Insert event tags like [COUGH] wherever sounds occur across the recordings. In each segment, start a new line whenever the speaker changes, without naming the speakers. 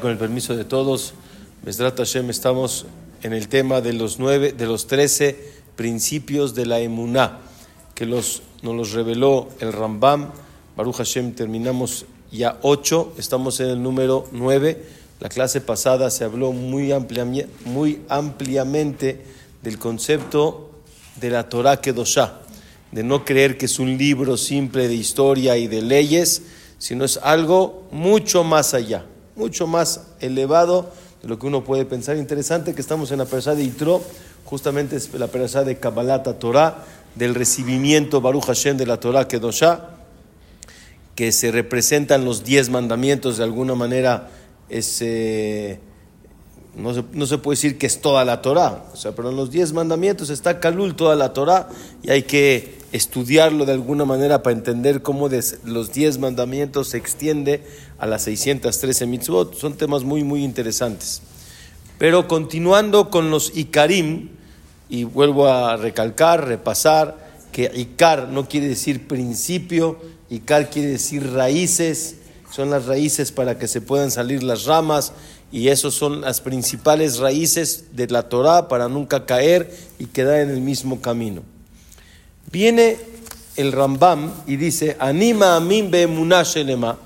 Con el permiso de todos, estamos en el tema de los nueve, de los trece principios de la emuná, que los, nos los reveló el Rambam. Baruch Hashem, terminamos ya ocho, estamos en el número nueve. La clase pasada se habló muy, muy ampliamente del concepto de la Torah Kedoshá, de no creer que es un libro simple de historia y de leyes, sino es algo mucho más allá, mucho más elevado de lo que uno puede pensar. Interesante que estamos en la persona de Itro, justamente es la persona de Kabbalata Torah, del recibimiento Baruch Hashem de la Torah Kedoshá, que se representan los diez mandamientos de alguna manera, es, eh, no, se, no, se, puede decir que es toda la Torah, o sea, pero en los diez mandamientos está Kalul toda la Torah y hay que estudiarlo de alguna manera para entender cómo los 10 mandamientos se extiende a las 613 mitzvot. Son temas muy, muy interesantes. Pero continuando con los Ikarim, y vuelvo a recalcar, repasar, que Ikar no quiere decir principio, Ikar quiere decir raíces, son las raíces para que se puedan salir las ramas, y esas son las principales raíces de la Torah para nunca caer y quedar en el mismo camino. Viene el Rambam y dice, anima a be shelema.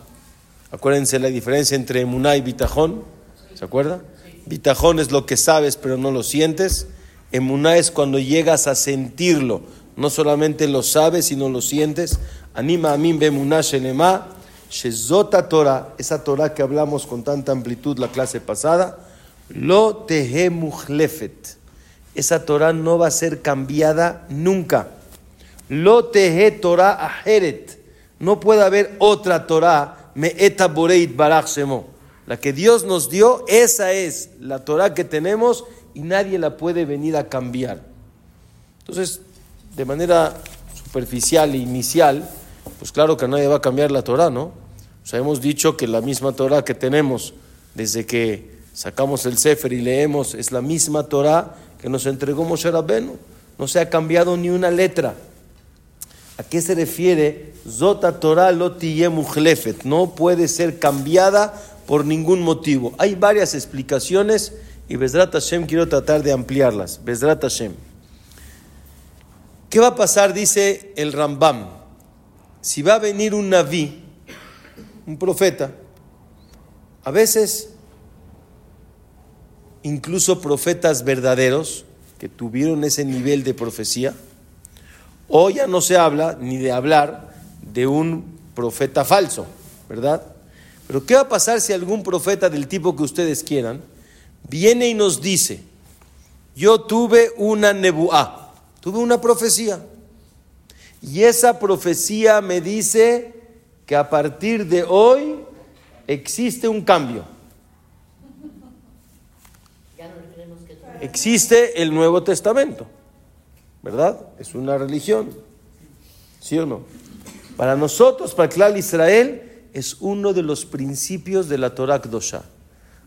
Acuérdense la diferencia entre emuná y bitajón. ¿Se acuerda? Bitajón es lo que sabes pero no lo sientes. Emuná es cuando llegas a sentirlo. No solamente lo sabes, sino lo sientes. Anima a mí be shelema. Shezota Torah, esa Torah que hablamos con tanta amplitud la clase pasada. Lo tehe muhlefet. Esa Torah no va a ser cambiada nunca. Lo tehe Torah. No puede haber otra Torah, me eta boreit La que Dios nos dio, esa es la Torah que tenemos y nadie la puede venir a cambiar. Entonces, de manera superficial e inicial, pues claro que nadie va a cambiar la Torah, ¿no? O sea, hemos dicho que la misma Torah que tenemos desde que sacamos el Sefer y leemos es la misma Torah que nos entregó Moshe Rabbeinu. No se ha cambiado ni una letra. ¿A qué se refiere? Zota Torah lotiye No puede ser cambiada por ningún motivo. Hay varias explicaciones y Bezrat Hashem quiero tratar de ampliarlas. Bezrat Hashem. ¿Qué va a pasar? Dice el Rambam. Si va a venir un Naví, un profeta, a veces incluso profetas verdaderos que tuvieron ese nivel de profecía, Hoy ya no se habla ni de hablar de un profeta falso, ¿verdad? Pero ¿qué va a pasar si algún profeta del tipo que ustedes quieran viene y nos dice, yo tuve una nebuá, tuve una profecía, y esa profecía me dice que a partir de hoy existe un cambio. Existe el Nuevo Testamento. ¿verdad? Es una religión, ¿sí o no? Para nosotros, para el clan Israel, es uno de los principios de la Torah Kdosha.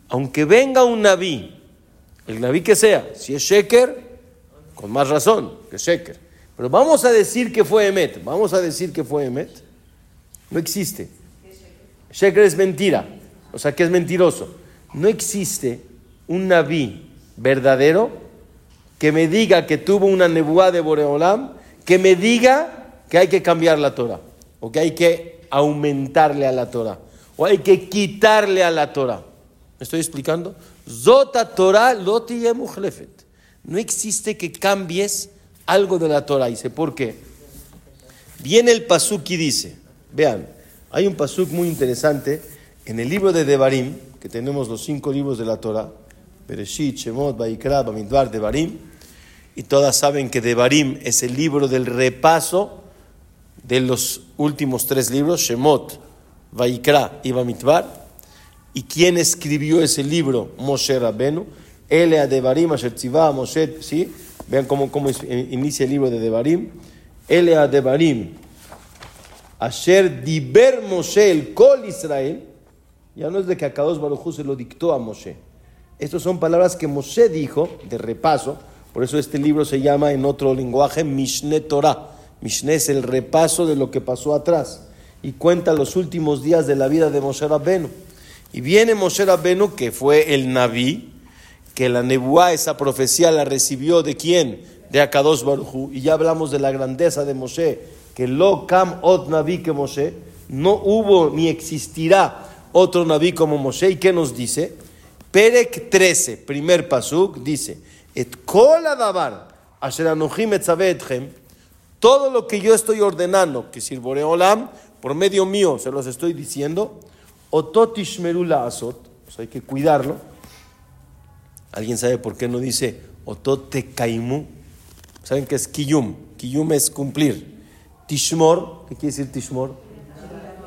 Aunque venga un Naví, el Naví que sea, si es Sheker, con más razón que Sheker. Pero vamos a decir que fue Emet, vamos a decir que fue Emet. No existe. Sheker es mentira, o sea que es mentiroso. No existe un Naví verdadero que me diga que tuvo una nebuá de Boreolam, que me diga que hay que cambiar la Torah, o que hay que aumentarle a la Torah, o hay que quitarle a la Torah. ¿Me estoy explicando? Zota Torah loti No existe que cambies algo de la Torah. Dice, ¿por qué? Viene el pasuk y dice, vean, hay un pasuk muy interesante en el libro de Devarim, que tenemos los cinco libros de la Torah, Bereshit, Shemot, Vaikra, Bamidbar, Devarim. Y todas saben que Devarim es el libro del repaso de los últimos tres libros, Shemot, Vaikra y Bamidbar. ¿Y quién escribió ese libro? Moshe Rabenu. Elea Devarim, Asher Moshe, ¿sí? Vean cómo, cómo inicia el libro de Devarim. Elea Devarim, Asher Diber Moshe, el Kol Israel. Ya no es de que Akados Baruj se lo dictó a Moshe estas son palabras que Moshe dijo de repaso, por eso este libro se llama en otro lenguaje Mishne Torah. Mishne es el repaso de lo que pasó atrás y cuenta los últimos días de la vida de Moshe Rabbenu. Y viene Moshe Rabbenu, que fue el Naví, que la Nebuá, esa profecía, la recibió de quién? De Akadosh Baruchu. Y ya hablamos de la grandeza de Moshe, que lo kam ot Naví que Moshe, no hubo ni existirá otro Naví como Moshe. ¿Y qué nos dice? Perek 13, primer pasuk, dice, Et kol davar asher anochim etzavetchem, todo lo que yo estoy ordenando, que sirvore olam, por medio mío se los estoy diciendo, ototishmerula asot, hay que cuidarlo. ¿Alguien sabe por qué no dice otote kaimu? ¿Saben qué es kiyum? Kiyum es cumplir. Tishmor, ¿qué quiere decir tishmor?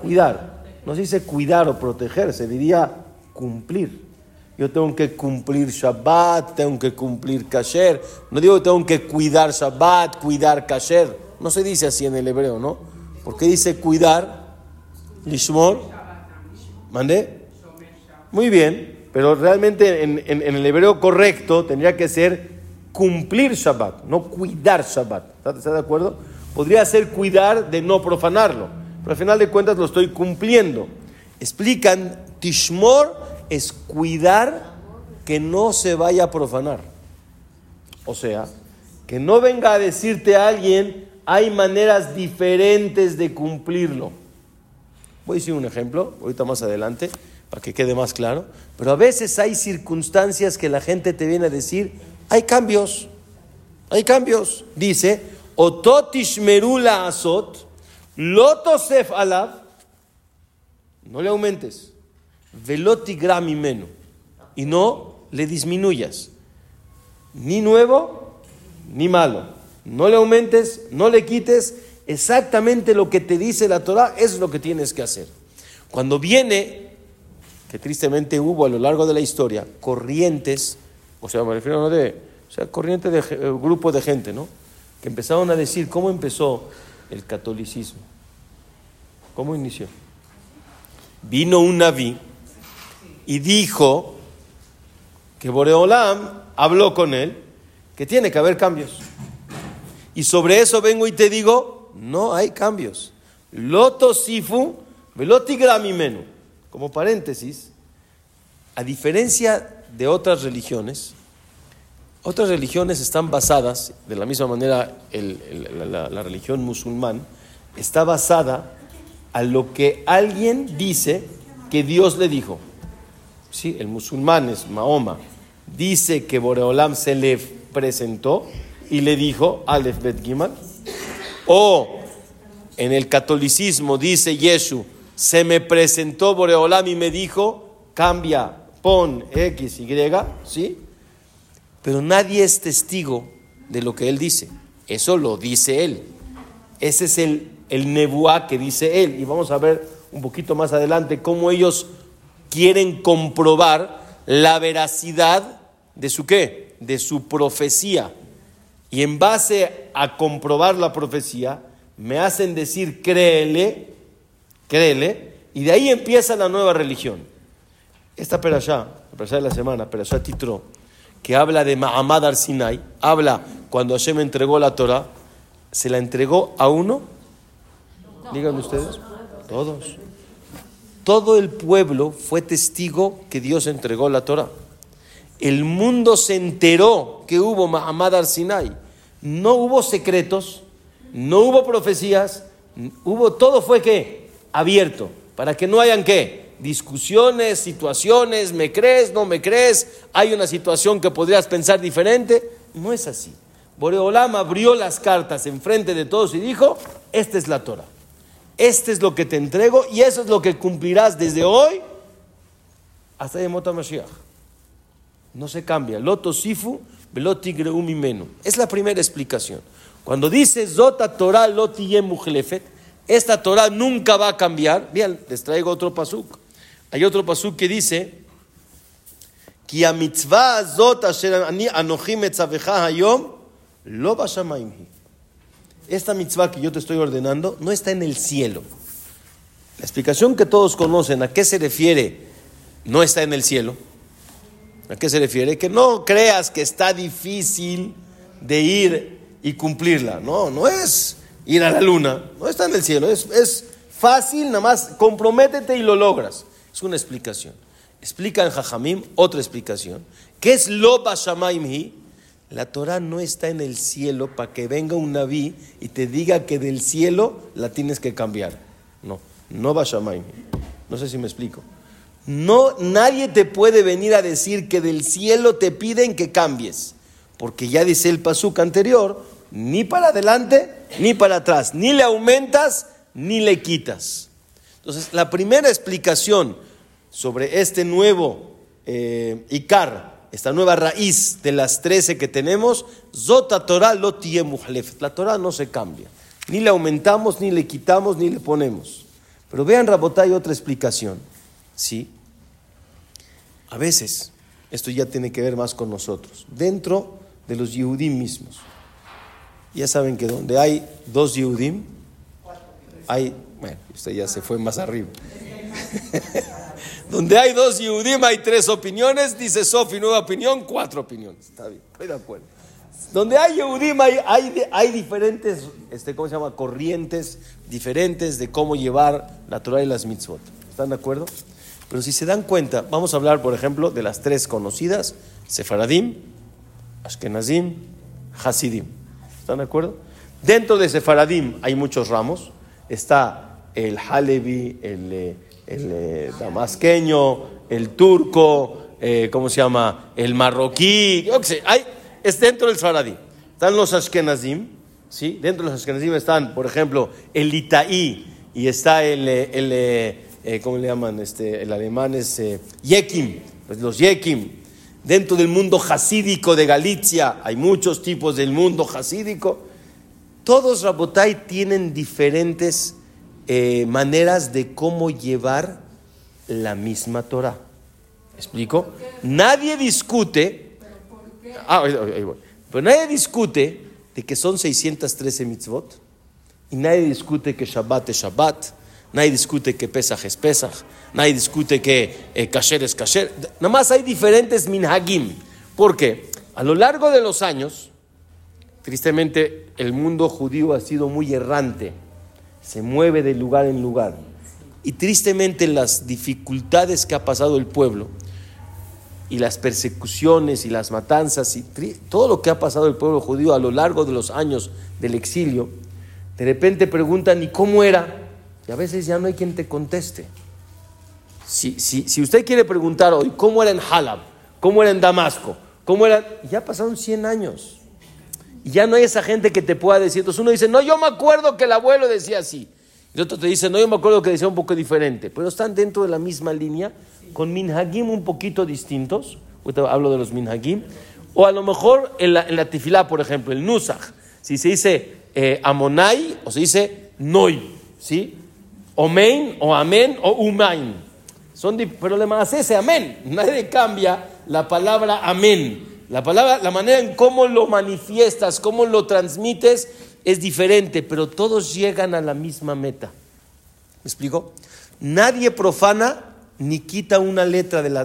Cuidar. No se dice cuidar o proteger, se diría cumplir. Yo tengo que cumplir Shabbat, tengo que cumplir Kasher. No digo que tengo que cuidar Shabbat, cuidar Kasher. No se dice así en el hebreo, ¿no? Porque dice cuidar, Lishmor. ¿Mandé? Muy bien, pero realmente en, el hebreo correcto tendría que ser cumplir Shabbat, no cuidar Shabbat. ¿Está de acuerdo? Podría ser cuidar de no profanarlo, pero al final de cuentas lo estoy cumpliendo. Explican, Tishmor es cuidar que no se vaya a profanar. O sea, que no venga a decirte a alguien, hay maneras diferentes de cumplirlo. Voy a decir un ejemplo, ahorita más adelante, para que quede más claro. Pero a veces hay circunstancias que la gente te viene a decir, hay cambios, hay cambios. Dice, Ototish merula asot, lotosef alab, no le aumentes velotigrami meno, y no le disminuyas, ni nuevo ni malo. No le aumentes, no le quites, exactamente lo que te dice la Torah es lo que tienes que hacer. Cuando viene, que tristemente hubo a lo largo de la historia, corrientes, o sea, me refiero a de, o sea, corriente de eh, grupo de gente, ¿no? Que empezaron a decir cómo empezó el catolicismo. ¿Cómo inició? Vino un naví y dijo que Boreolam habló con él que tiene que haber cambios. Y sobre eso vengo y te digo, no hay cambios. Loto sifu, velotigrami menu. Como paréntesis, a diferencia de otras religiones, otras religiones están basadas, de la misma manera la, religión musulmán, está basada a lo que alguien dice que Dios le dijo. ¿sí? el musulmán es Mahoma, dice que Boreolam se le presentó y le dijo Aleph Bet Gimal, o en el catolicismo dice Yeshu, se me presentó Boreolam y me dijo, cambia, pon X, Y, ¿sí? Pero nadie es testigo de lo que él dice. Eso lo dice él. Ese es el, el nebuá que dice él. Y vamos a ver un poquito más adelante cómo ellos quieren comprobar la veracidad de su qué? De su profecía. Y en base a comprobar la profecía, me hacen decir créele, créele, y de ahí empieza la nueva religión. Esta perashá, la perashá de la semana, perashá Titro, que habla de Mahamad al Sinai, habla cuando Hashem entregó la Torah, ¿se la entregó a uno? Díganme ustedes. Todos. Todo el pueblo fue testigo que Dios entregó la Torah. El mundo se enteró que hubo Mahamad al Sinai. No hubo secretos, no hubo profecías, hubo todo fue que abierto para que no hayan qué discusiones, situaciones, me crees, no me crees, hay una situación que podrías pensar diferente. No es así. Boreolam abrió las cartas enfrente de todos y dijo, esta es la Torah este es lo que te entrego y eso es lo que cumplirás desde hoy hasta Yemot Mashiach. No se cambia. Loto sifu. Es la primera explicación. Cuando dice Zota Torah loti esta Torah nunca va a cambiar. Bien, les traigo otro pasuk. Hay otro pasuk que dice, a mitzvah zot asher anochim etzavecha hayom, lo esta mitzvah que yo te estoy ordenando no está en el cielo. La explicación que todos conocen, ¿a qué se refiere? No está en el cielo. ¿A qué se refiere? Que no creas que está difícil de ir y cumplirla. No, no es ir a la luna. No está en el cielo. Es, es fácil, nada más comprométete y lo logras. Es una explicación. Explica en Jajamim otra explicación. ¿Qué es lo Bashamaim? La Torah no está en el cielo para que venga un naví y te diga que del cielo la tienes que cambiar. No, no Bashamaim. No sé si me explico. No, nadie te puede venir a decir que del cielo te piden que cambies. Porque ya dice el pasuk anterior, ni para adelante ni para atrás, ni le aumentas ni le quitas. Entonces, la primera explicación sobre este nuevo eh, Icar, esta nueva raíz de las trece que tenemos, Zota Torah lo La Torah no se cambia. Ni le aumentamos, ni le quitamos, ni le ponemos. Pero vean, Rabotay, otra explicación. ¿Sí? A veces, esto ya tiene que ver más con nosotros. Dentro de los Yehudim mismos. Ya saben que donde hay dos Yehudim, hay, bueno, usted ya se fue más arriba. [LAUGHS] donde hay dos Yehudim hay tres opiniones, dice Sofi, nueva opinión, cuatro opiniones. Está bien, estoy de acuerdo. Donde hay Yehudim hay, hay, diferentes, este, ¿cómo se llama? Corrientes diferentes de cómo llevar la Torah y las mitzvot. ¿Están de acuerdo? Pero si se dan cuenta, vamos a hablar, por ejemplo, de las tres conocidas, Sefaradim, Ashkenazim, Hasidim. ¿Están de acuerdo? Dentro de Sefaradim hay muchos ramos. Está el Halevi, el, eh, el, eh, damasqueño, el turco, eh, ¿cómo se llama? El marroquí. Yo qué sé, es dentro del Sefaradim. Están los Ashkenazim, ¿sí? Dentro de los Ashkenazim están, por ejemplo, el Itaí y está el, el ¿cómo le llaman? Este, el alemán es Yekim, pues los Yekim. Dentro del mundo hasídico de Galicia, hay muchos tipos del mundo hasídico. Todos, Rabotai, tienen diferentes eh, maneras de cómo llevar la misma Torah. ¿Explico? Nadie discute. Ah, Pero nadie discute de que son 613 mitzvot. Y nadie discute que Shabbat es Shabbat. Nadie discute que Pesach es Pesach. Nadie discute que eh, Kasher es Kasher. Nada más hay diferentes minhagim. Porque a lo largo de los años, tristemente, el mundo judío ha sido muy errante. Se mueve de lugar en lugar. Y tristemente las dificultades que ha pasado el pueblo, y las persecuciones y las matanzas, y todo lo que ha pasado el pueblo judío a lo largo de los años del exilio, de repente preguntan, ¿y cómo era? Y a veces ya no hay quien te conteste. Si, si, usted quiere preguntar hoy cómo era en Halab, cómo era en Damasco, cómo era, ya pasaron 100 años. Y ya no hay esa gente que te pueda decir. Entonces uno dice, no, yo me acuerdo que el abuelo decía así. Y otro te dice, no, yo me acuerdo que decía un poco diferente. Pero están dentro de la misma línea, con minhagim un poquito distintos. Ahorita hablo de los minhagim. O a lo mejor en la, en la por ejemplo, el nusach. Si se dice eh, amonai o se dice noi. ¿Sí? Omein o amén o umain. Son más ese amén. Nadie cambia la palabra amén. La palabra, la manera en cómo lo manifiestas, cómo lo transmites es diferente, pero todos llegan a la misma meta. ¿Me explico? Nadie profana ni quita una letra de la,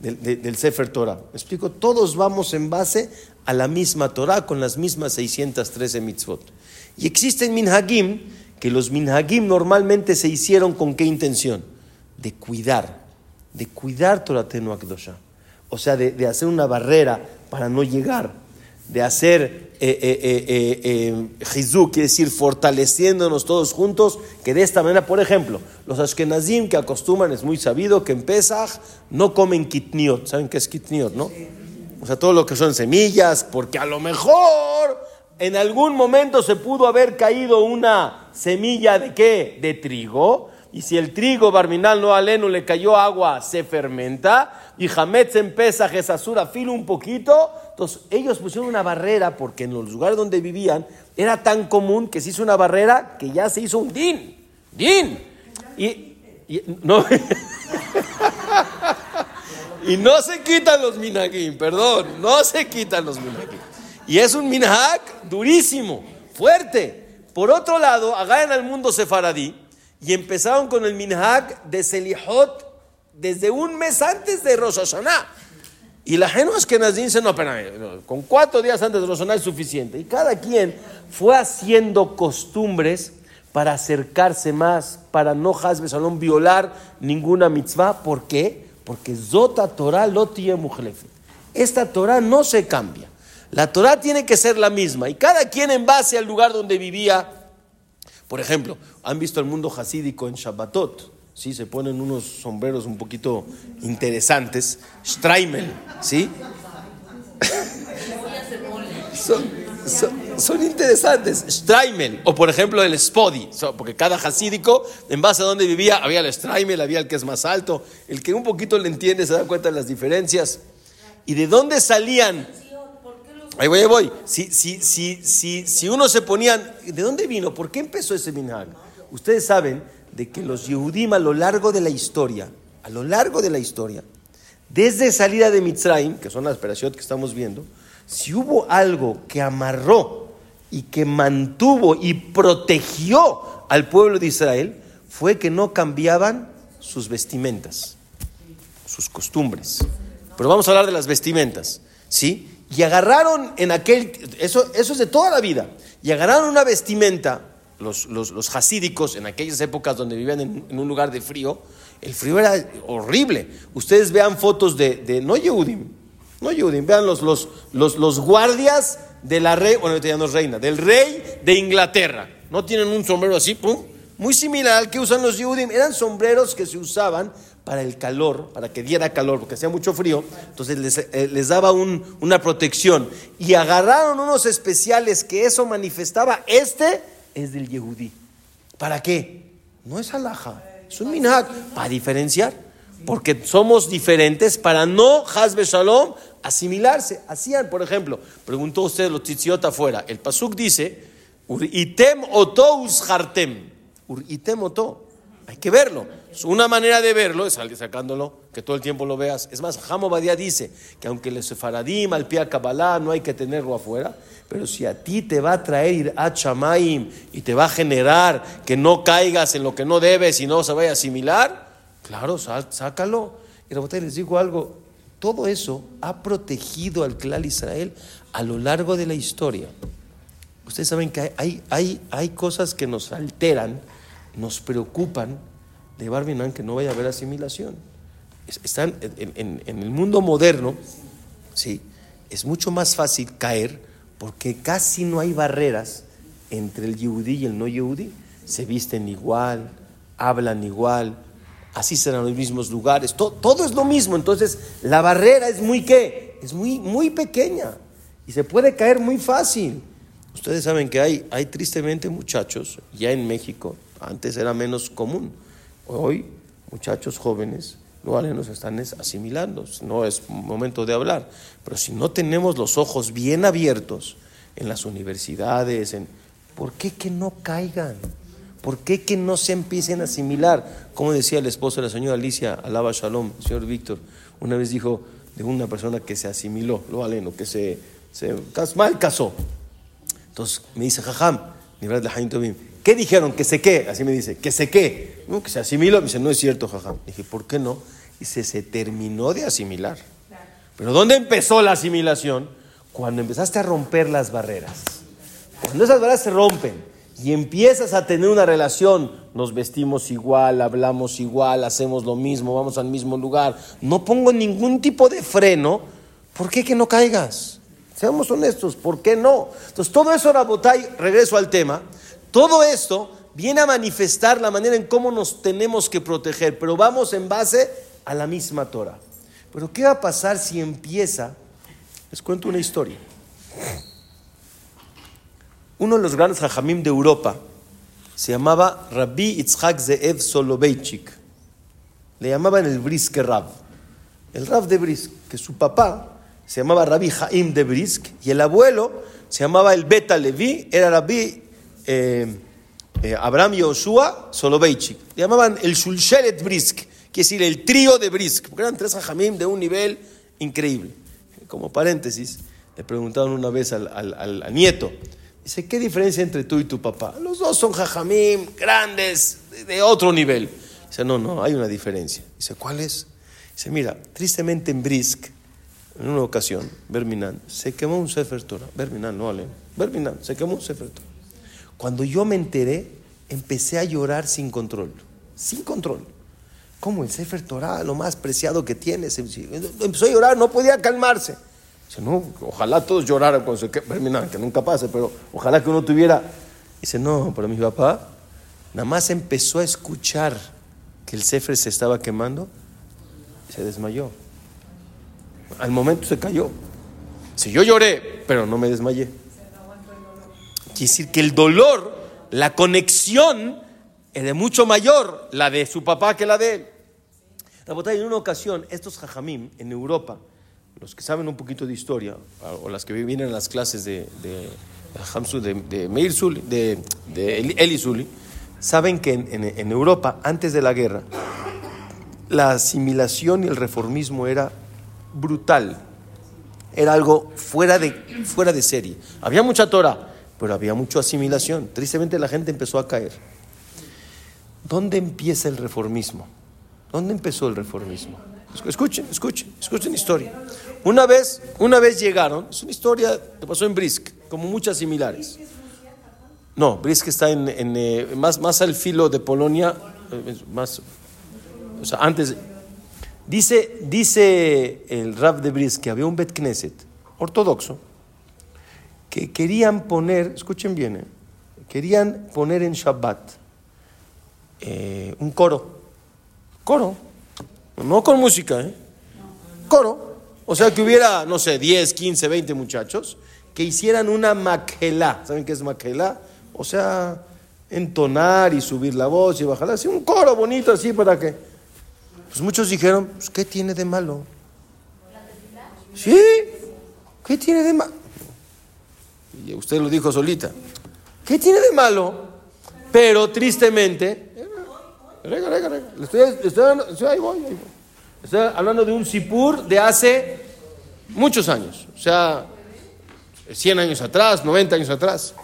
del Sefer Torah. ¿Me explico? Todos vamos en base a la misma Torah con las mismas 613 mitzvot. Y existen minhagim que los minhagim normalmente se hicieron con qué intención? De cuidar, de cuidar Torah Akdosha. O sea, de, hacer una barrera para no llegar, de hacer eh, eh, eh, quiere decir fortaleciéndonos todos juntos, que de esta manera, por ejemplo, los ashkenazim que acostumbran, es muy sabido que en Pesach no comen kitniot, ¿saben qué es kitniot, no? O sea, todo lo que son semillas, porque a lo mejor en algún momento se pudo haber caído una semilla de qué? De trigo. Y si el trigo barminal no aleno le cayó agua, se fermenta. Y Hametz empieza Jesasura filo un poquito. Entonces ellos pusieron una barrera porque en los lugares donde vivían era tan común que se hizo una barrera que ya se hizo un din. Din. Y, no. [LAUGHS] y no se quitan los minagim, perdón, no se quitan los minagim. Y es un minhag durísimo, fuerte. Por otro lado, en al mundo sefaradí y empezaron con el minhag de Selihot desde un mes antes de Rosh Hashanah. Y la gente que nos dice, no, espérame, con cuatro días antes de Rosh Hashanah es suficiente. Y cada quien fue haciendo costumbres para acercarse más, para no Salom violar ninguna mitzvah. ¿Por qué? Porque Zota Torah lo Esta Torah no se cambia. La Torah tiene que ser la misma y cada quien en base al lugar donde vivía. Por ejemplo, han visto el mundo hasídico en Shabbatot. ¿sí? Se ponen unos sombreros un poquito interesantes. Streimel, ¿sí? [LAUGHS] son, interesantes. Streimel, o por ejemplo el Spodi, porque cada hasídico, en base a donde vivía, había el Streimel, había el que es más alto. El que un poquito le entiende se da cuenta de las diferencias. ¿Y de dónde salían? Ahí voy, ahí voy. Si, si, si, si, si uno se ponía, ¿de dónde vino? ¿Por qué empezó ese minhag? Ustedes saben de que los Yehudim a lo largo de la historia, a lo largo de la historia, desde salida de Mitzrayim, que son las operaciones que estamos viendo, si hubo algo que amarró y que mantuvo y protegió al pueblo de Israel, fue que no cambiaban sus vestimentas, sus costumbres. Pero vamos a hablar de las vestimentas, ¿sí? Y agarraron en aquel, eso, eso es de toda la vida, y agarraron una vestimenta, los, los, hasídicos, en aquellas épocas donde vivían en, un lugar de frío, el frío era horrible. Ustedes vean fotos de, de no Yehudim, no Yehudim, vean los, los, los, los guardias de la rey, bueno, ya reina, del rey de Inglaterra. No tienen un sombrero así, pum, muy similar al que usan los Yehudim. Eran sombreros que se usaban para el calor, para que diera calor, porque hacía mucho frío, entonces les, eh, daba una protección. Y agarraron unos especiales que eso manifestaba. Este es del Yehudí. ¿Para qué? No es alhaja, es un minhag, para diferenciar. Porque somos diferentes para no, Hazbe Shalom, asimilarse. Hacían, por ejemplo, preguntó usted los tzitziot afuera. El Pasuk dice, Uritem oto ushartem. Uritem oto. Hay que verlo. Una manera de verlo es sacándolo, que todo el tiempo lo veas. Es más, Badia dice que aunque le sefaradim al pie a Kabbalah no hay que tenerlo afuera, pero si a ti te va a traer ir a Chamaim y te va a generar que no caigas en lo que no debes y no se vaya a asimilar, claro, sácalo. Y les digo algo, todo eso ha protegido al clan Israel a lo largo de la historia. Ustedes saben que hay, hay, hay cosas que nos alteran nos preocupan de Barbinan que no vaya a haber asimilación. Están en, el mundo moderno, sí, es mucho más fácil caer porque casi no hay barreras entre el yehudí y el no yehudí. Se visten igual, hablan igual, así serán los mismos lugares, todo, todo, es lo mismo. Entonces, la barrera es muy qué? Es muy, muy pequeña y se puede caer muy fácil. Ustedes saben que hay, hay tristemente muchachos, ya en México, antes era menos común. Hoy, muchachos jóvenes, no nos están asimilando. No es momento de hablar. Pero si no tenemos los ojos bien abiertos en las universidades, ¿por qué que no caigan? ¿Por qué que no se empiecen a asimilar? Como decía el esposo de la señora Alicia, alaba Shalom, el señor Víctor, una vez dijo de una persona que se asimiló, lo aleno, que se, se mal casó. Entonces me dice, Jajam, ¿Qué dijeron? Que se qué. Así me dice, que se qué. que se asimiló. Me dice, no es cierto, jaja. Dije, ¿por qué no? Dice, se terminó de asimilar. Pero ¿dónde empezó la asimilación? Cuando empezaste a romper las barreras. Cuando esas barreras se rompen y empiezas a tener una relación, nos vestimos igual, hablamos igual, hacemos lo mismo, vamos al mismo lugar, no pongo ningún tipo de freno, ¿por qué que no caigas? Seamos honestos, ¿por qué no? Entonces, todo eso, Rabotay, regreso al tema, todo esto viene a manifestar la manera en cómo nos tenemos que proteger, pero vamos en base a la misma Torah. Pero ¿qué va a pasar si empieza? Les cuento una historia. Uno de los grandes hajamim de Europa se llamaba Rabbi Itzhak Zeev Soloveitchik. Le llamaban el Briske Rab. El Rab de Brisk, que su papá se llamaba Rabbi Haim de Brisk y el abuelo se llamaba el Beta Levi, era Rabbi eh, eh, Abraham Yoshua Soloveitchik. Le llamaban el Shulshelet Brisk, quiere decir el trío de Brisk, porque eran tres hajamim de un nivel increíble. Como paréntesis, le preguntaron una vez al, nieto, dice, ¿qué diferencia entre tú y tu papá? Los dos son hajamim grandes, de, otro nivel. Dice, no, no, hay una diferencia. Dice, ¿cuál es? Dice, mira, tristemente en Brisk, en una ocasión, Berminan, se quemó un Sefer Torah. Berminan, no Ale. Berminan, se quemó un Sefer Torah. Cuando yo me enteré, empecé a llorar sin control, sin control. Como el Sefer Torah, lo más preciado que tienes. Empezó a llorar, no podía calmarse. Dice, no, ojalá todos lloraran cuando se terminan, que nunca pase, pero ojalá que uno tuviera. Dice, no, pero mi papá nada más empezó a escuchar que el Sefer se estaba quemando, se desmayó. Al momento se cayó. Si yo lloré, pero no me desmayé. Quiere decir que el dolor, la conexión, es de mucho mayor la de su papá que la de él. En una ocasión, estos jajamim en Europa, los que saben un poquito de historia, o las que vienen en las clases de, de, de, de Meir Zuli, de, de Eli Zuli, saben que en, en, Europa, antes de la guerra, la asimilación y el reformismo era brutal. Era algo fuera de, fuera de serie. Había mucha Torah, pero había mucha asimilación. Tristemente la gente empezó a caer. ¿Dónde empieza el reformismo? ¿Dónde empezó el reformismo? Escuchen, escuchen, escuchen historia. Una vez, una vez llegaron, es una historia que pasó en Brisk, como muchas similares. No, Brisk está en, eh, más, más al filo de Polonia, eh, más, o sea, antes. Dice, dice el Rab de Brisk que había un Bet Knesset ortodoxo que querían poner, escuchen bien, eh, querían poner en Shabbat un coro, coro, no con música, ¿eh? Coro. O sea, que hubiera, no sé, 10, 15, 20 muchachos que hicieran una maquela. ¿Saben qué es maquela? O sea, entonar y subir la voz y bajarla. Así un coro bonito así para que... Pues muchos dijeron, pues, ¿qué tiene de malo? ¿Sí? ¿Qué tiene de malo? Y usted lo dijo solita. ¿Qué tiene de malo? Pero tristemente Rega, rega, rega. Estoy, estoy, ahí voy, ahí voy. Estoy hablando de un Sipur de hace muchos años. O sea, 100 años atrás, 90 años atrás.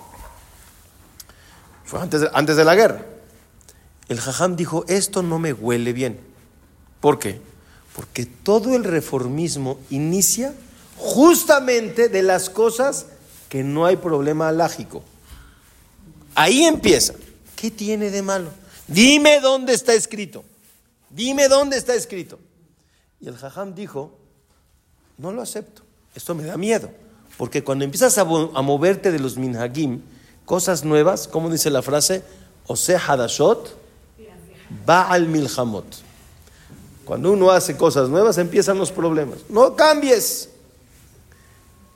Fue antes de, antes de la guerra. El Jajam dijo, esto no me huele bien. ¿Por qué? Porque todo el reformismo inicia justamente de las cosas que no hay problema alágico. Ahí empieza. ¿Qué tiene de malo? Dime dónde está escrito. Dime dónde está escrito. Y el jajam dijo, no lo acepto. Esto me da miedo. Porque cuando empiezas a, moverte de los minhagim, cosas nuevas, como dice la frase, Ose Hadashot, al Milhamot. Cuando uno hace cosas nuevas, empiezan los problemas. No cambies.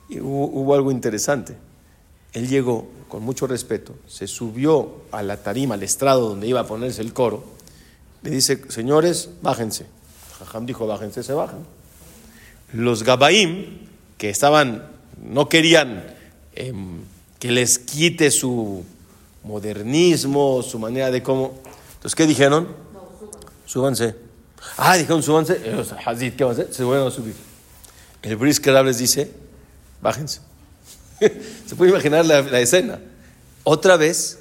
Y hubo algo interesante. Él llegó con mucho respeto, se subió a la tarima, al estrado donde iba a ponerse el coro, le dice, señores, bájense. Jajam dijo, bájense, se bajan. Los Gabaim, que estaban, no querían em, que les quite su modernismo, su manera de cómo. Entonces, ¿qué dijeron? Súbanse. Ah, dijeron, súbanse. Hazid, ¿qué va a hacer? Se vuelven a subir. El Brisker les dice, bájense. [LAUGHS] Se puede imaginar la, escena. Otra vez,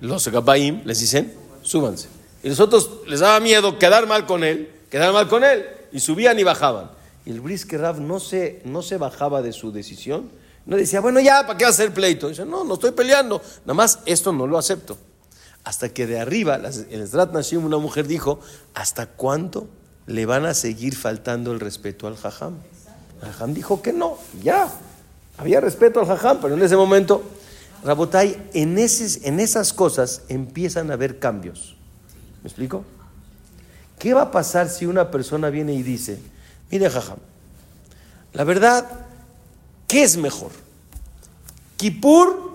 los Gabaim les dicen, súbanse. Y los otros les daba miedo quedar mal con él, quedar mal con él. Y subían y bajaban. Y el Briske Rav no se, no se bajaba de su decisión. No decía, bueno, ya, ¿para qué hacer pleito? Dice, no, no estoy peleando. Nada más esto no lo acepto. Hasta que de arriba, en el Zrat Nashim, una mujer dijo, ¿hasta cuánto le van a seguir faltando el respeto al Jajam? El Jajam dijo que no, ya. Había respeto al jajam, pero en ese momento, Rabotai, en, en esas cosas empiezan a haber cambios. ¿Me explico? ¿Qué va a pasar si una persona viene y dice, mire jajam, la verdad, ¿qué es mejor? Kipur,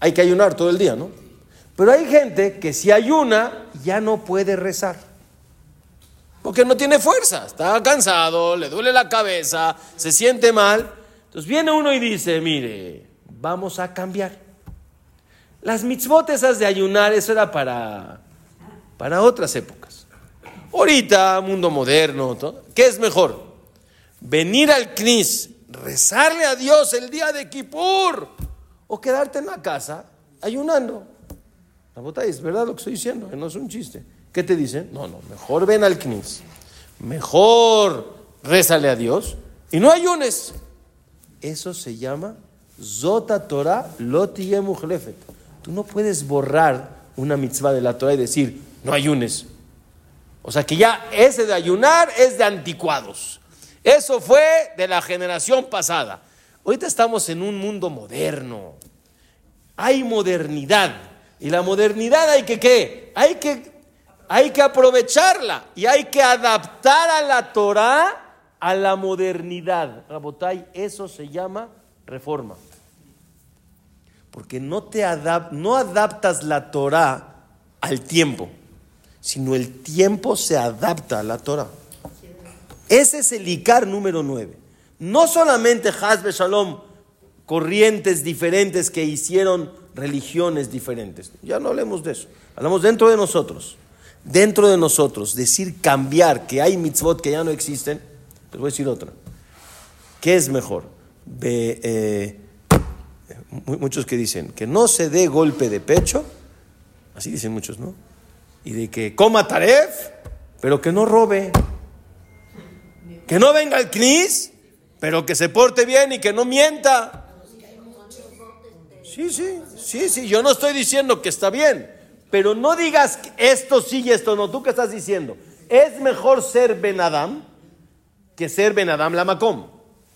hay que ayunar todo el día, ¿no? Pero hay gente que si ayuna ya no puede rezar. Porque no tiene fuerza, está cansado, le duele la cabeza, se siente mal. Entonces viene uno y dice, mire, vamos a cambiar. Las mitzvot esas de ayunar, eso era para, para otras épocas. Ahorita, mundo moderno, ¿qué es mejor? Venir al Knis, rezarle a Dios el día de Kippur o quedarte en la casa ayunando. La bota es verdad lo que estoy diciendo, no es un chiste. ¿Qué te dicen? No, no, mejor ven al Knis. Mejor rézale a Dios y no ayunes. Eso se llama Zota Torah Lotie Tú no puedes borrar una mitzvah de la Torah y decir, no ayunes. O sea que ya ese de ayunar es de anticuados. Eso fue de la generación pasada. Ahorita estamos en un mundo moderno. Hay modernidad. Y la modernidad hay que qué? Hay que, hay que aprovecharla y hay que adaptar a la Torah a la modernidad. Rabotay, eso se llama reforma. Porque no, te no adaptas la Torah al tiempo, sino el tiempo se adapta a la Torah. Ese es el Icar número 9. No solamente Hazbe Shalom, corrientes diferentes que hicieron religiones diferentes. Ya no hablemos de eso. Hablamos dentro de nosotros. Dentro de nosotros. Decir cambiar, que hay mitzvot que ya no existen. Les voy a decir otra. ¿Qué es mejor? Eh, muchos que dicen que no se dé golpe de pecho. Así dicen muchos, ¿no? Y de que coma taref, pero que no robe. Que no venga el knis, pero que se porte bien y que no mienta. Sí, sí, sí, sí, yo no estoy diciendo que está bien, pero no digas esto sí y esto no. ¿Tú qué estás diciendo? Es mejor ser Ben Adam que ser Ben Adam Lamacom.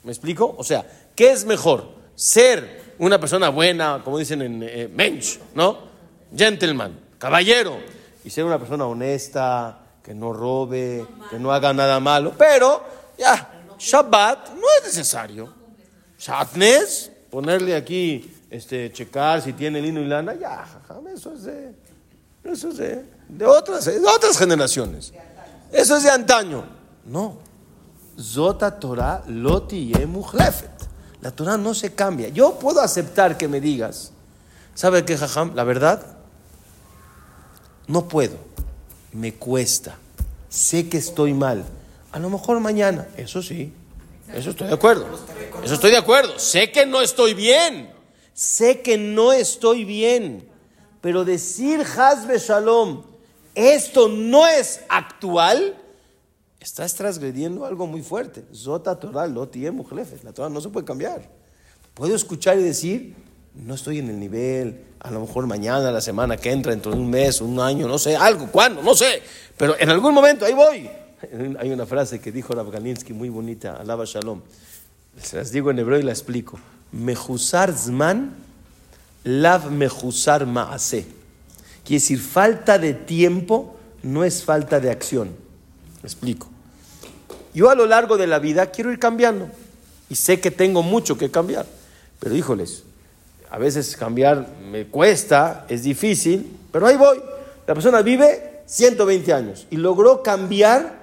¿Me explico? O sea, ¿qué es mejor? Ser una persona buena, como dicen en eh, Mensch, ¿no? Gentleman, caballero, y ser una persona honesta, que no robe, que no haga nada malo, pero ya, Shabbat no es necesario. Shatnes, ponerle aquí, este, checar si tiene lino y lana, ya, eso es de, eso es de, otras, de otras generaciones. Eso es de antaño. No. Zota Torah loti. La Torah no se cambia. Yo puedo aceptar que me digas, ¿sabe qué, Jajam? La verdad, no puedo. Me cuesta. Sé que estoy mal a lo mejor mañana, eso sí, eso estoy de acuerdo. Eso estoy de acuerdo. Sé que no estoy bien. Sé que no estoy bien. Pero decir Hazbe Shalom, esto no es actual, estás transgrediendo algo muy fuerte. Zota Torah, Loti La Torah no se puede cambiar. Puedo escuchar y decir, no estoy en el nivel, a lo mejor mañana, la semana que entra, dentro de un mes, un año, no sé, algo, ¿cuándo? No sé. Pero en algún momento ahí voy. [LAUGHS] Hay una frase que dijo Rav Galinsky muy bonita, alaba shalom. Se las digo en hebreo y la explico. Mejusar zman, lav mejusar maase. Quiere decir, falta de tiempo no es falta de acción. explico. Yo a lo largo de la vida quiero ir cambiando y sé que tengo mucho que cambiar. Pero híjoles, a veces cambiar me cuesta, es difícil, pero ahí voy. La persona vive 120 años y logró cambiar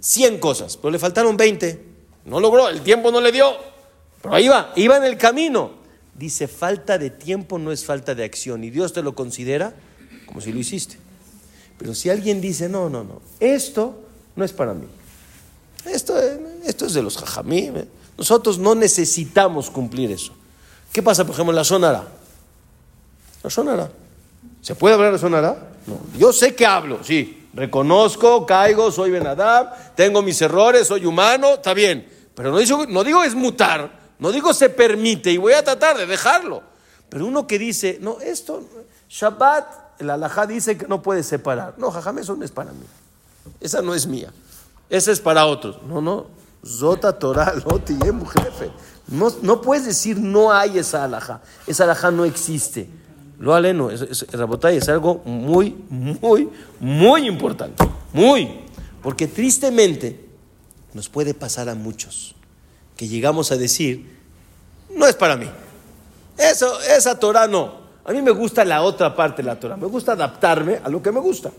100 cosas, pero le faltaron 20. No logró, el tiempo no le dio. Pero ahí va, iba en el camino. Dice, falta de tiempo no es falta de acción. Y Dios te lo considera como si lo hiciste. Pero si alguien dice, no, no, no, esto no es para mí. Esto, esto es de los jajamí. ¿eh? Nosotros no necesitamos cumplir eso. ¿Qué pasa, por ejemplo, en la sonara? La sonara. ¿Se puede hablar de sonara? No. Yo sé que hablo, sí. Reconozco, caigo, soy Benadab, tengo mis errores, soy humano, está bien. Pero no, digo, no digo es mutar, no digo se permite y voy a tratar de dejarlo. Pero uno que dice, no, esto, Shabbat, el alajá dice que no puede separar. No, jajam, eso no es para mí. Esa no es mía. Esa es para otros. No, no. Zota Torah. No, no puedes decir no hay esa alajá. Esa alajá no existe. Lo aleno, es, es, es algo muy, muy, muy importante. Muy. Porque tristemente nos puede pasar a muchos que llegamos a decir, no es para mí. Eso, esa Torah no. A mí me gusta la otra parte de la Torah. Me gusta adaptarme a lo que me gusta.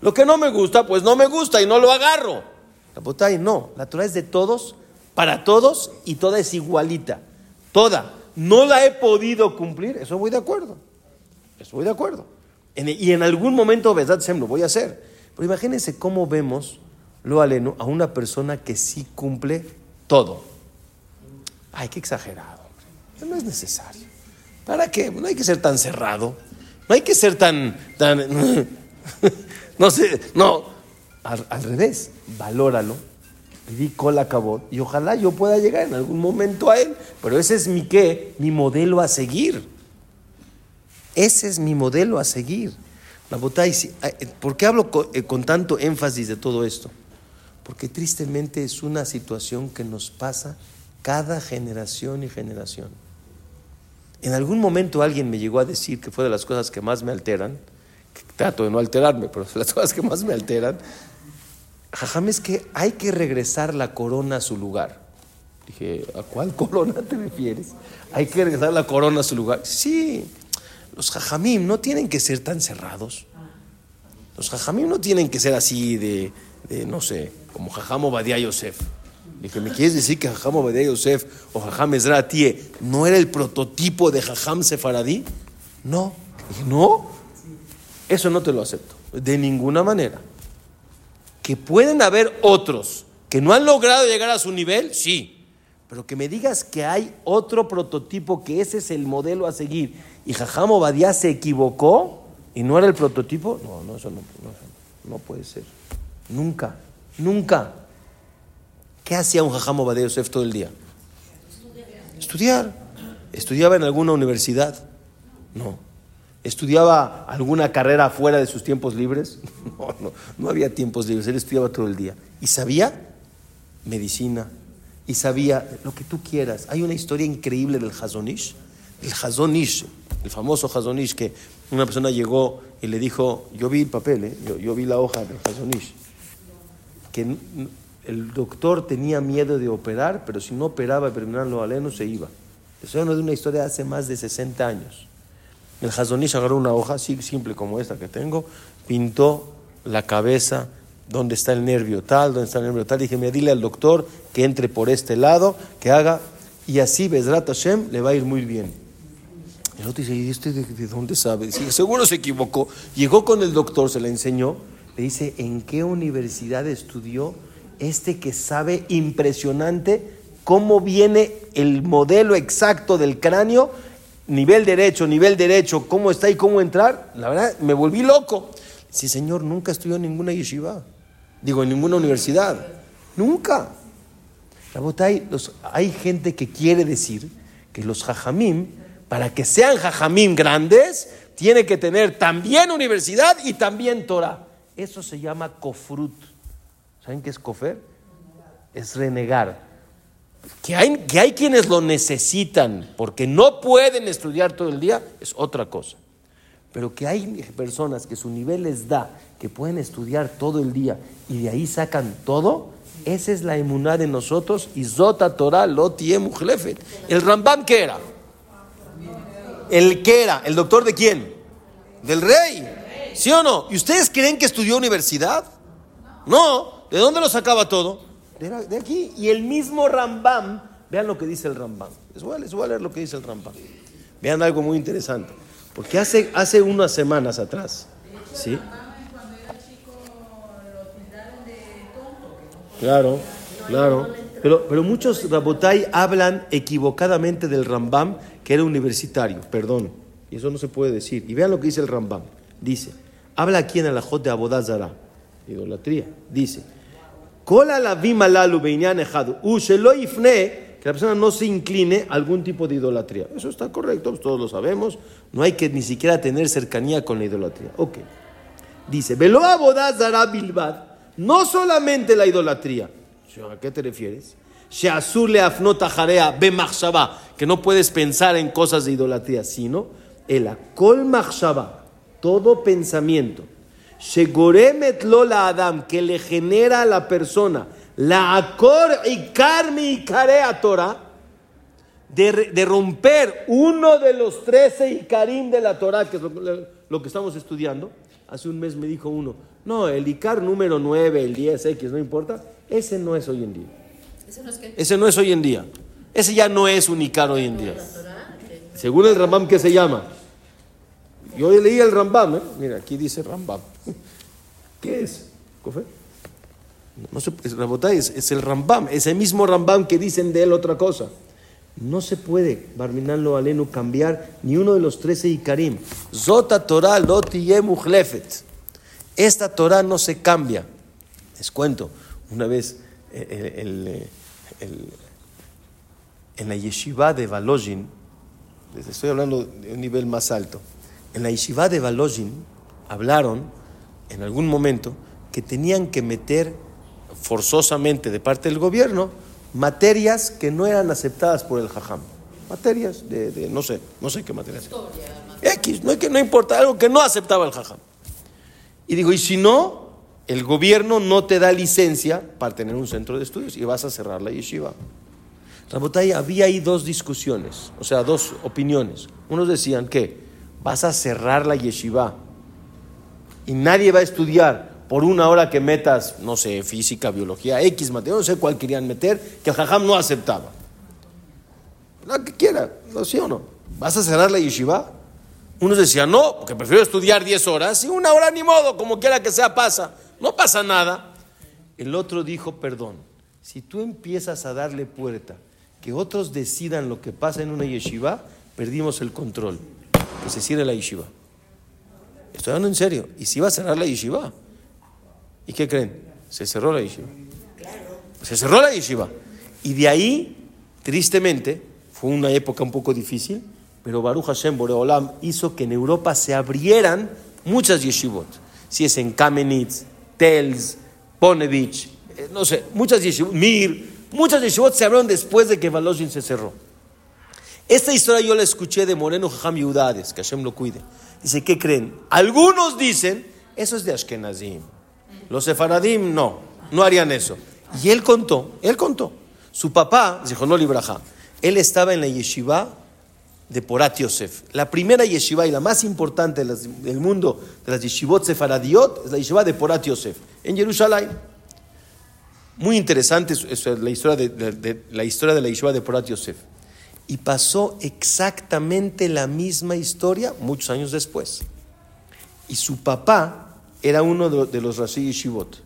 Lo que no me gusta, pues no me gusta y no lo agarro. La no. La Torah es de todos, para todos y toda es igualita. Toda. No la he podido cumplir, eso voy de acuerdo. Estoy de acuerdo. y en algún momento, verdad, Sem, lo voy a hacer. Pero imagínense cómo vemos, lo aleno, a una persona que sí cumple todo. Ay, qué exagerado. No es necesario. ¿Para qué? No hay que ser tan cerrado. No hay que ser tan. tan [LAUGHS] no sé, no. Al, revés, valóralo. Di cola acabó. Y ojalá yo pueda llegar en algún momento a él. Pero ese es mi qué, mi modelo a seguir. Ese es mi modelo a seguir. ¿por qué hablo con, eh, con tanto énfasis de todo esto? Porque tristemente es una situación que nos pasa cada generación y generación. En algún momento alguien me llegó a decir que fue de las cosas que más me alteran, que trato de no alterarme, pero las cosas que más me alteran, Jajam, es que hay que regresar la corona a su lugar. Dije, ¿a cuál corona te refieres? Hay que regresar la corona a su lugar. Sí, los jajamim no tienen que ser tan cerrados. Los jajamim no tienen que ser así de, no sé, como jajam Obadiah Yosef. Dije, ¿me quieres decir que jajam Obadiah Yosef o jajam Ezra no era el prototipo de jajam Sefaradí? No. Dije, no, eso no te lo acepto. De ninguna manera. Que pueden haber otros que no han logrado llegar a su nivel, sí. Pero que me digas que hay otro prototipo, que ese es el modelo a seguir, y Jajam Obadiah se equivocó y no era el prototipo, no, no, eso no, no, puede ser. Nunca, nunca. ¿Qué hacía un Jajam Obadiah Yosef todo el día? Estudiar. ¿Estudiaba en alguna universidad? No. ¿Estudiaba alguna carrera fuera de sus tiempos libres? [LAUGHS] No, no, no había tiempos libres, él estudiaba todo el día. ¿Y sabía? Medicina. Y sabía lo que tú quieras. Hay una historia increíble del Hazonish. El Hazonish, el famoso Hazonish, que una persona llegó y le dijo, yo vi el papel, ¿eh? yo, vi la hoja del Hazonish, que el doctor tenía miedo de operar, pero si no operaba lo aleno se iba. Eso es de una historia de hace más de 60 años. El Hazonish agarró una hoja así simple como esta que tengo, pintó la cabeza, donde está el nervio tal, donde está el nervio tal. Dije, mira, dile al doctor que entre por este lado, que haga, y así Bezrat Hashem le va a ir muy bien. El otro dice, ¿y este de, dónde sabe? Seguro se equivocó. Llegó con el doctor, se la enseñó, le dice, ¿en qué universidad estudió este que sabe impresionante cómo viene el modelo exacto del cráneo nivel derecho, nivel derecho, cómo está y cómo entrar, la verdad me volví loco. Sí, señor, nunca estudió en ninguna yeshiva, digo, en ninguna universidad, nunca. Los, hay gente que quiere decir que los jajamim, para que sean jajamim grandes, tiene que tener también universidad y también Torah. Eso se llama kofrut. ¿Saben qué es kofer? Es renegar. Que hay, que hay quienes lo necesitan porque no pueden estudiar todo el día, es otra cosa. Pero que hay personas que su nivel les da, que pueden estudiar todo el día y de ahí sacan todo, esa es la emuná de nosotros. Y Zota Torah lo ¿El Rambam qué era? ¿El qué era? ¿El doctor de quién? Del rey. ¿Sí o no? ¿Y ustedes creen que estudió universidad? No. ¿De dónde lo sacaba todo? De, aquí. Y el mismo Rambam, vean lo que dice el Rambam. Les voy, a, leer lo que dice el Rambam. Vean algo muy interesante. Porque hace, hace unas semanas atrás, ¿sí? Claro, claro. Pero, pero muchos Rabotai hablan equivocadamente del Rambam, que era universitario, perdón. Y eso no se puede decir. Y vean lo que dice el Rambam. Dice, habla aquí en el Ajot de Abodazara, idolatría. Dice, Kola la vimalalu ifne, que la persona no se incline a algún tipo de idolatría. Eso está correcto, pues todos lo sabemos. No hay que ni siquiera tener cercanía con la idolatría. Ok. Dice, velo abodazara bilbad, no solamente la idolatría. ¿A qué te refieres? Sheazule afnota jarea que no puedes pensar en cosas de idolatría, sino el akol machshava, todo pensamiento Shegoremet lola Adam, que le genera a la persona la acor y karmi y Torah, de, de, romper uno de los trece y karim de la Torah, que es lo, que estamos estudiando. Hace un mes me dijo uno, no, el Icar número 9, el 10X, no importa, ese no es hoy en día. ¿Ese no es hoy en día. Ese ya no es un Icar hoy en día. Según el Rambam, ¿qué se llama? Yo leí el Rambam, ¿eh? mira, aquí dice Rambam. [LAUGHS] ¿Qué es? ¿Cofe? No se, es, es, el Rambam, ese mismo Rambam que dicen de él otra cosa. No se puede, Barminalo Alenu, cambiar ni uno de los trece Ikarim. Zota Torah loti Esta Torah no se cambia. Les cuento, una vez eh, en la yeshiva de Valojin, estoy hablando de un nivel más alto, en la yeshiva de Valojin, hablaron en algún momento que tenían que meter forzosamente de parte del gobierno materias que no eran aceptadas por el jajam. Materias de, no sé, no sé qué materias. X, no, no importa, algo que no aceptaba el jajam. Y digo, y si no, el gobierno no te da licencia para tener un centro de estudios y vas a cerrar la yeshiva. Rabotay, había ahí dos discusiones, o sea, dos opiniones. Unos decían que vas a cerrar la yeshiva y nadie va a estudiar por una hora que metas, no sé, física, biología, X, materia, no sé cuál querían meter, que el jajam no aceptaba. Lo que quiera, ¿no, ¿sí o no? ¿Vas a cerrar la yeshiva? Unos decían, no, porque prefiero estudiar 10 horas y una hora ni modo, como quiera que sea pasa, no pasa nada. El otro dijo, perdón, si tú empiezas a darle puerta, que otros decidan lo que pasa en una yeshiva, perdimos el control, que se cierre la yeshiva. Estoy hablando en serio, y si va a cerrar la yeshiva. ¿Y qué creen? Se cerró la yeshiva. Se cerró la yeshiva. Y de ahí, tristemente, fue una época un poco difícil, pero Baruch Hashem Boreolam hizo que en Europa se abrieran muchas yeshivot. Si es en Kamenitz, Tels, Ponevich, eh, no sé, muchas yeshivot, Mir, muchas yeshivot se abrieron después de que Valoshin se cerró. Esta historia yo la escuché de Moreno Jajam Yudades, que Hashem lo cuide. Dice, ¿qué creen? Algunos dicen, eso es de Ashkenazim. Los sefaradim no, no harían eso. Y él contó, él contó. Su papá, dijo no libraja, él estaba en la yeshiva de Porat Yosef. La primera yeshiva y la más importante del mundo de las yeshivot sefaradiot es la yeshiva de Porat Yosef, en Jerusalén. Muy interesante es la historia de, la historia de la yeshiva de Porat Yosef. Y pasó exactamente la misma historia muchos años después. Y su papá era uno de, los Rashi Yeshivot.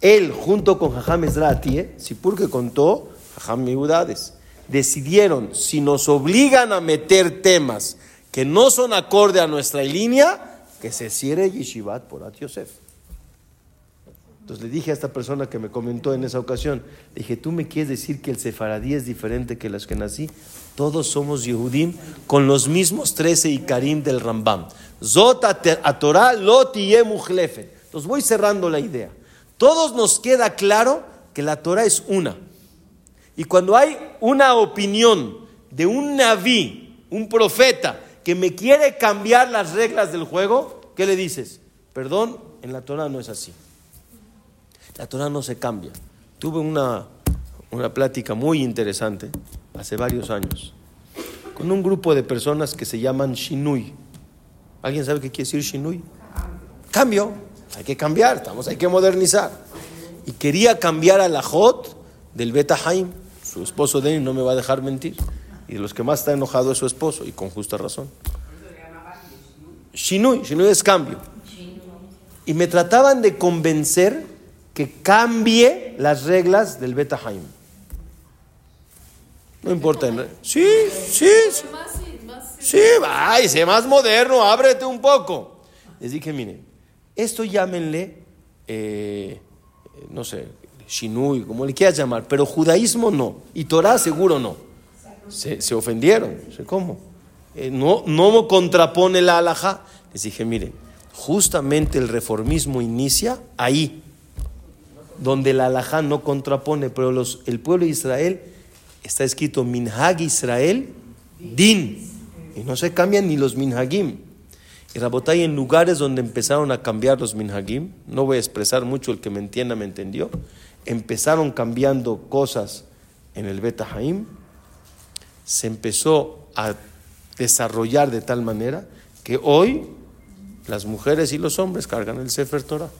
Él, junto con Jajam Ezratie, Sipur que contó, Jajam Meudades, decidieron, si nos obligan a meter temas que no son acorde a nuestra línea, que se cierre Yeshivat por Yosef. Entonces le dije a esta persona que me comentó en esa ocasión, dije, ¿tú me quieres decir que el sefaradí es diferente que los que nací? Todos somos Yehudim con los mismos 13 y Karim del Rambam. Zot a Torah lot Entonces voy cerrando la idea. Todos nos queda claro que la Torah es una. Y cuando hay una opinión de un naví, un profeta, que me quiere cambiar las reglas del juego, ¿qué le dices? Perdón, en la Torah no es así. La Torah no se cambia. Tuve una, una plática muy interesante hace varios años con un grupo de personas que se llaman Shinui. ¿Alguien sabe qué quiere decir Shinui? Cambio. Hay que cambiar, estamos, hay que modernizar. Y quería cambiar a la Jot del Beta Haim su esposo de él no me va a dejar mentir. Y de los que más está enojado es su esposo, y con justa razón. Shinui, Shinui es cambio. Y me trataban de convencer que cambie las reglas del Beta Haim. No importa. Sí, sí. Sí, va, y sea más moderno, ábrete un poco. Les dije, miren, esto llámenle, eh, no sé, Shinui, como le quieras llamar, pero judaísmo no, y Torah seguro no. Se, ofendieron, ¿cómo? Eh, no, no contrapone la alhaja. Les dije, miren, justamente el reformismo inicia ahí, donde la alhaja no contrapone, pero los, el pueblo de Israel está escrito Minhag Israel Din, y no se cambian ni los Minhagim. Y Rabotay, en lugares donde empezaron a cambiar los Minhagim, no voy a expresar mucho, el que me entienda me entendió, empezaron cambiando cosas en el Beta Haim, se empezó a desarrollar de tal manera que hoy las mujeres y los hombres cargan el Sefer Torah.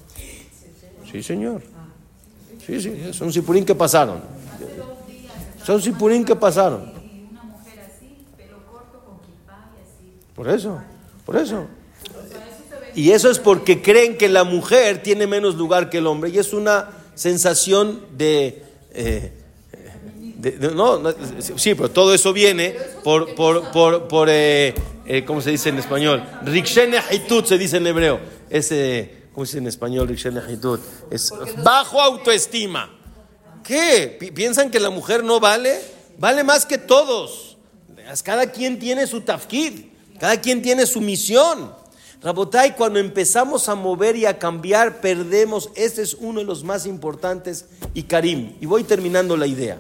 Sí, señor. Sí, sí, son sipurín que pasaron. Son sipurín que pasaron. Por eso, por eso. Y eso es porque creen que la mujer tiene menos lugar que el hombre y es una sensación de, eh, no, sí, pero todo eso viene por, por, por, por eh, eh, ¿cómo se dice en español? Rikshene se dice en hebreo. Ese, ¿cómo se dice en español? Es bajo autoestima. ¿Qué? ¿Piensan que la mujer no vale? Vale más que todos. Cada quien tiene su tafkid, cada quien tiene su misión. Rabotai, cuando empezamos a mover y a cambiar, perdemos. Este es uno de los más importantes. Y Karim, y voy terminando la idea.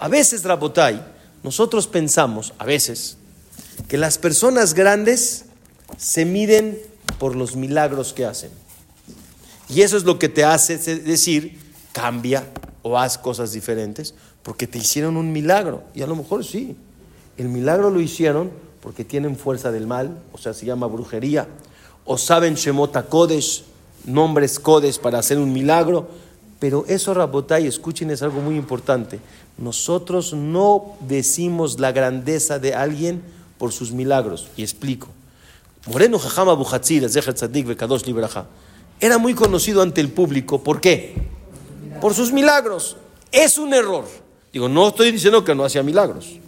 A veces, Rabotai, nosotros pensamos, a veces, que las personas grandes se miden por los milagros que hacen. Y eso es lo que te hace decir, cambia o haz cosas diferentes, porque te hicieron un milagro. Y a lo mejor sí, el milagro lo hicieron porque tienen fuerza del mal, o sea, se llama brujería, o saben Shemota Kodesh, nombres Kodesh para hacer un milagro. Pero eso, Rabotay, escuchen, es algo muy importante. Nosotros no decimos la grandeza de alguien por sus milagros. Y explico. Moreno Jajama Buhatzir, Tzadik Bekadosh Libraja, era muy conocido ante el público. ¿Por qué? Por sus milagros. Es un error. Digo, no estoy diciendo que no hacía milagros.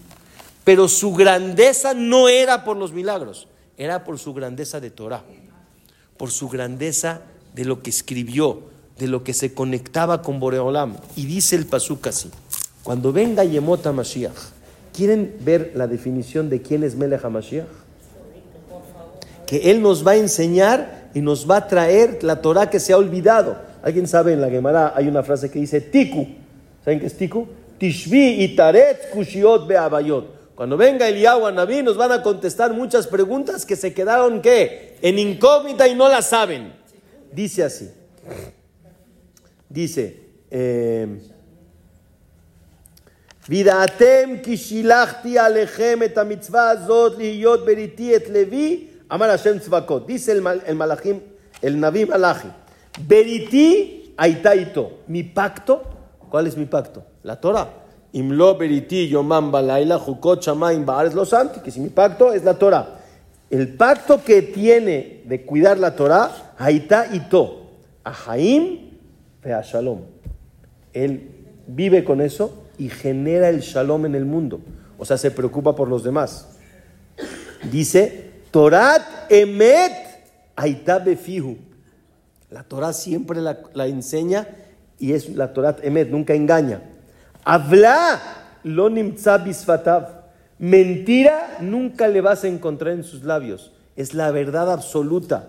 Pero su grandeza no era por los milagros, era por su grandeza de Torah, por su grandeza de lo que escribió, de lo que se conectaba con Boreolam. Y dice el Pasuk así: Cuando venga Yemota Mashiach, ¿quieren ver la definición de quién es Melech HaMashiach? Que él nos va a enseñar y nos va a traer la Torah que se ha olvidado. ¿Alguien sabe en la Gemara hay una frase que dice Tiku? ¿Saben qué es Tiku? Tishvi y Taret Kushiot Beabayot. Cuando venga el Yahweh Naví nos van a contestar muchas preguntas que se quedaron ¿qué? en incógnita y no las saben. Dice así. Dice, eh, et mitzvah azot lihiyot beriti et levi amar Hashem tzvakot. Dice el, el malachim, el Naví Malachi. Beriti aitaito. Mi pacto, ¿cuál es mi pacto? La Torah. Imlo beriti yomam balaila jukot shamaim baares lo santi. Que si mi pacto es la Torah. El pacto que tiene de cuidar la Torah, aita ito. Ahaim a shalom. Él vive con eso y genera el shalom en el mundo. O sea, se preocupa por los demás. Dice, Torat emet aita befihu. La Torah siempre la, la, enseña y es la Torat emet, nunca engaña. Habla lo bisfatav. Mentira nunca le vas a encontrar en sus labios. Es la verdad absoluta.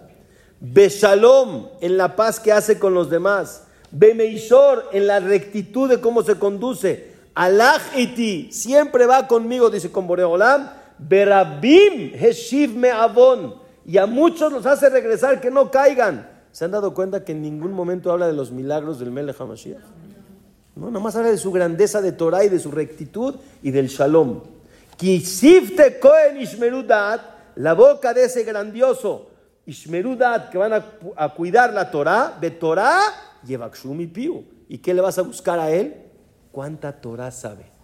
Beshalom, en la paz que hace con los demás. Bemeishor, en la rectitud de cómo se conduce. Allah iti, siempre va conmigo, dice con Boreolam. Berabim, Heshiv me avon. Y a muchos los hace regresar que no caigan. ¿Se han dado cuenta que en ningún momento habla de los milagros del Melech HaMashiach? No, nomás habla de su grandeza de Torah y de su rectitud y del shalom. Kisifte Kohen Ishmerudat, la boca de ese grandioso Ishmerudat que van a, a cuidar la Torah, de Torah, Yevakshumi Piu. ¿Y qué le vas a buscar a él? ¿Cuánta Torah sabe?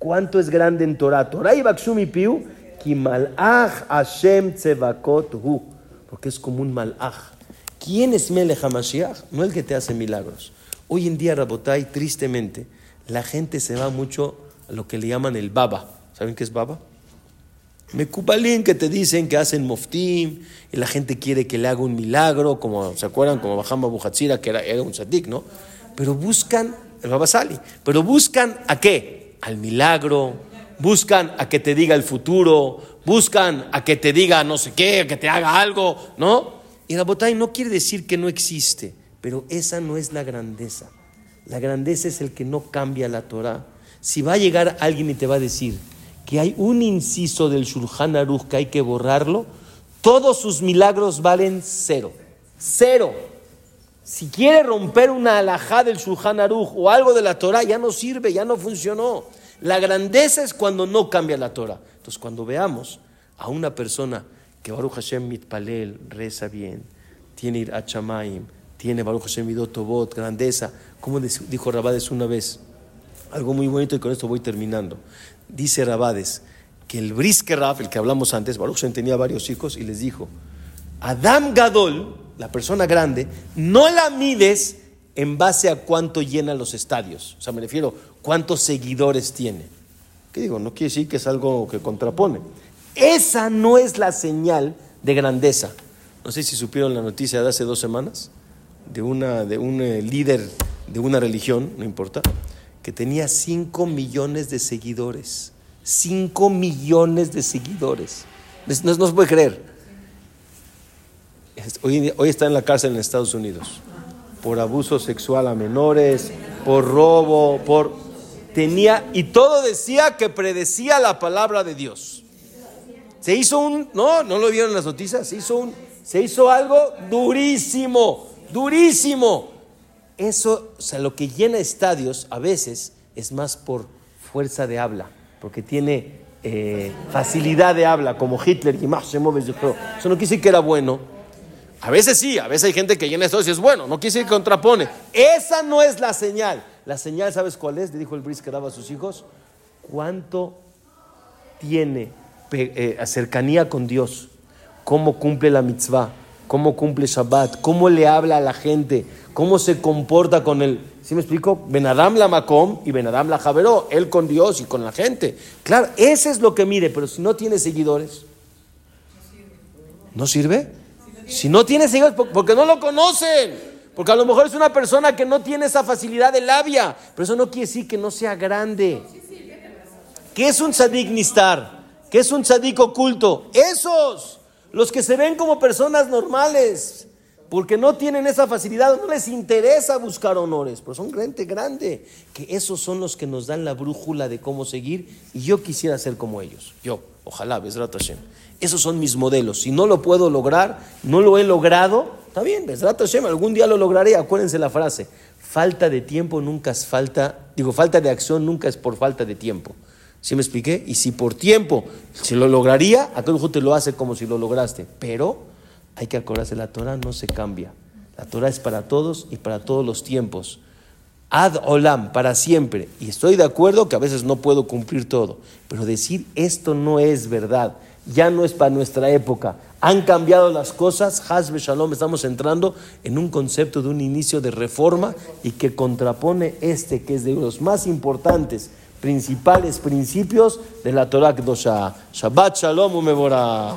¿Cuánto es grande en Torah? Torah y Bakshumi Piu, Kimalach Hashem Tzevakot Hu, porque es como un malach. ¿Quién es Melech HaMashiach? No el que te hace milagros. Hoy en día, Rabotai, tristemente, la gente se va mucho a lo que le llaman el baba. ¿Saben qué es baba? Mekubalín que te dicen que hacen moftim y la gente quiere que le haga un milagro, como se acuerdan, como Bajamba Buhatzira, que era, un sadik, ¿no? Pero buscan, el Baba Sali, pero buscan a qué? Al milagro, buscan a que te diga el futuro, buscan a que te diga no sé qué, a que te haga algo, ¿no? Y la botay no quiere decir que no existe, pero esa no es la grandeza. La grandeza es el que no cambia la Torah. Si va a llegar alguien y te va a decir que hay un inciso del Shulchan Aruch que hay que borrarlo, todos sus milagros valen cero. Cero. Si quiere romper una alajá del Shulchan Aruch o algo de la Torah, ya no sirve, ya no funcionó. La grandeza es cuando no cambia la Torah. Entonces, cuando veamos a una persona que Baruch Hashem mitpalel, reza bien, tiene ir Chamaim, tiene Baruch Hashem midotobot, grandeza, como dijo Rabades una vez, algo muy bonito y con esto voy terminando. Dice Rabades que el Briske Raf, el que hablamos antes, Baruch Hashem tenía varios hijos y les dijo, Adam Gadol, la persona grande, no la mides en base a cuánto llena los estadios. O sea, me refiero, cuántos seguidores tiene. ¿Qué digo? No quiere decir que es algo que contrapone. Esa no es la señal de grandeza. No sé si supieron la noticia de hace dos semanas de, una, de un eh, líder de una religión, no importa, que tenía 5 millones de seguidores. 5 millones de seguidores. No, no se puede creer. Hoy, está en la cárcel en Estados Unidos por abuso sexual a menores, por robo, por tenía y todo decía que predecía la palabra de Dios. Se hizo un, no, no lo vieron en las noticias, se hizo un, se hizo algo durísimo, durísimo. Eso, o sea, lo que llena estadios a veces es más por fuerza de habla, porque tiene eh, facilidad de habla, como Hitler y más se mueve. Eso no quise que era bueno. A veces sí, a veces hay gente que llena estadios y es bueno, no quise que contrapone. Esa no es la señal. La señal, ¿sabes cuál es? Le dijo el Bris que daba a sus hijos. ¿Cuánto tiene eh, cercanía con Dios? ¿Cómo cumple la mitzvah? ¿Cómo cumple Shabbat? ¿Cómo le habla a la gente? ¿Cómo se comporta con él? ¿Sí me explico? Benadam la Macom y Benadam la Javeró. Él con Dios y con la gente. Claro, ese es lo que mire, pero si no tiene seguidores, ¿no sirve? Si no tiene seguidores, porque no lo conocen. Porque a lo mejor es una persona que no tiene esa facilidad de labia, pero eso no quiere decir que no sea grande. ¿Qué es un tzadik nistar? ¿Qué es un tzadik oculto? Esos, los que se ven como personas normales, porque no tienen esa facilidad, no les interesa buscar honores, pero son gente grande, que esos son los que nos dan la brújula de cómo seguir, y yo quisiera ser como ellos. Yo, ojalá, Besrat Hashem. Esos son mis modelos. Si no lo puedo lograr, no lo he logrado, está bien, algún día lo lograré. Acuérdense la frase, falta de tiempo nunca es falta, digo, falta de acción nunca es por falta de tiempo. ¿Sí me expliqué? Y si por tiempo, si lo lograría, aquel te lo hace como si lo lograste. Pero hay que acordarse, la Torah no se cambia. La Torah es para todos y para todos los tiempos. Ad olam, para siempre. Y estoy de acuerdo que a veces no puedo cumplir todo. Pero decir esto no es verdad ya no es para nuestra época. Han cambiado las cosas, Hazbe Shalom, estamos entrando en un concepto de un inicio de reforma y que contrapone este, que es de los más importantes, principales principios de la Torah Kdosha. Shabbat Shalom Umebora.